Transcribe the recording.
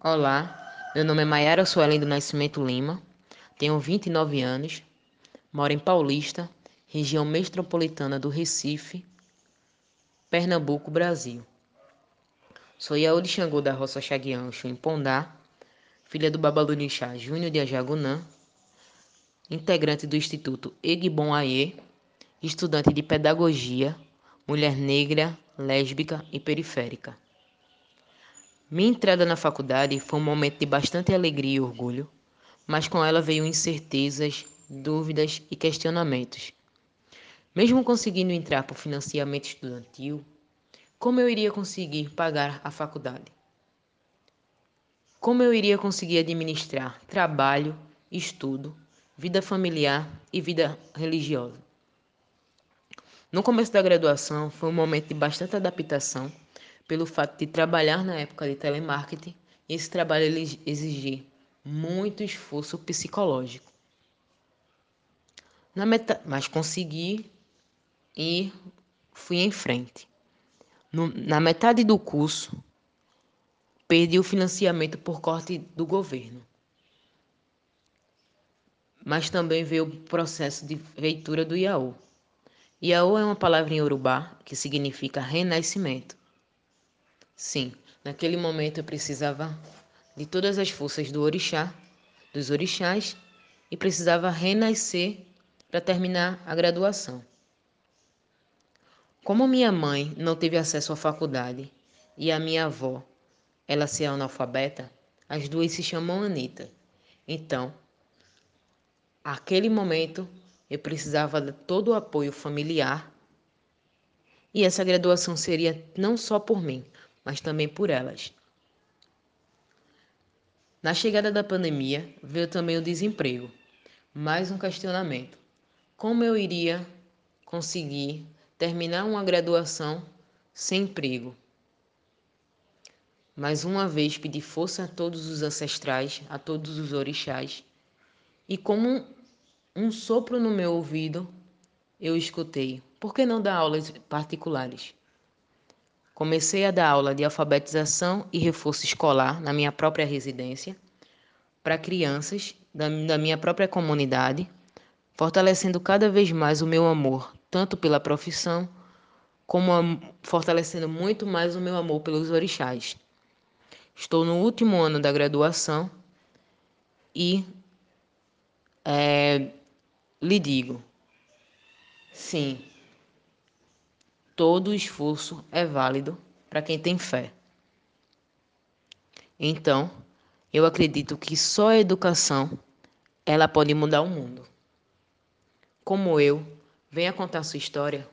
Olá, meu nome é Maiara Suelen do Nascimento Lima, tenho 29 anos, moro em Paulista, região metropolitana do Recife, Pernambuco, Brasil. Sou Yaudi Xangô da Roça Chaguiancho, em Pondá, filha do Babalunixá Júnior de Ajagunã, integrante do Instituto Egbon Aie, estudante de Pedagogia, mulher negra, lésbica e periférica. Minha entrada na faculdade foi um momento de bastante alegria e orgulho, mas com ela veio incertezas, dúvidas e questionamentos. Mesmo conseguindo entrar por financiamento estudantil, como eu iria conseguir pagar a faculdade? Como eu iria conseguir administrar trabalho, estudo, vida familiar e vida religiosa? No começo da graduação foi um momento de bastante adaptação pelo fato de trabalhar na época de telemarketing esse trabalho exigir muito esforço psicológico. Na meta... Mas consegui e fui em frente. No... Na metade do curso, perdi o financiamento por corte do governo. Mas também veio o processo de feitura do Iaô. Iaô é uma palavra em urubá que significa renascimento. Sim, naquele momento eu precisava de todas as forças do orixá, dos orixás, e precisava renascer para terminar a graduação. Como minha mãe não teve acesso à faculdade e a minha avó, ela ser analfabeta, as duas se chamam Anita. Então, aquele momento eu precisava de todo o apoio familiar e essa graduação seria não só por mim, mas também por elas. Na chegada da pandemia, veio também o desemprego. Mais um questionamento: como eu iria conseguir terminar uma graduação sem emprego? Mais uma vez pedi força a todos os ancestrais, a todos os orixás, e como um sopro no meu ouvido, eu escutei: por que não dar aulas particulares? Comecei a dar aula de alfabetização e reforço escolar na minha própria residência para crianças da, da minha própria comunidade, fortalecendo cada vez mais o meu amor, tanto pela profissão, como a, fortalecendo muito mais o meu amor pelos orixás. Estou no último ano da graduação e é, lhe digo, sim, todo esforço é válido para quem tem fé. Então, eu acredito que só a educação ela pode mudar o mundo. Como eu, venha contar sua história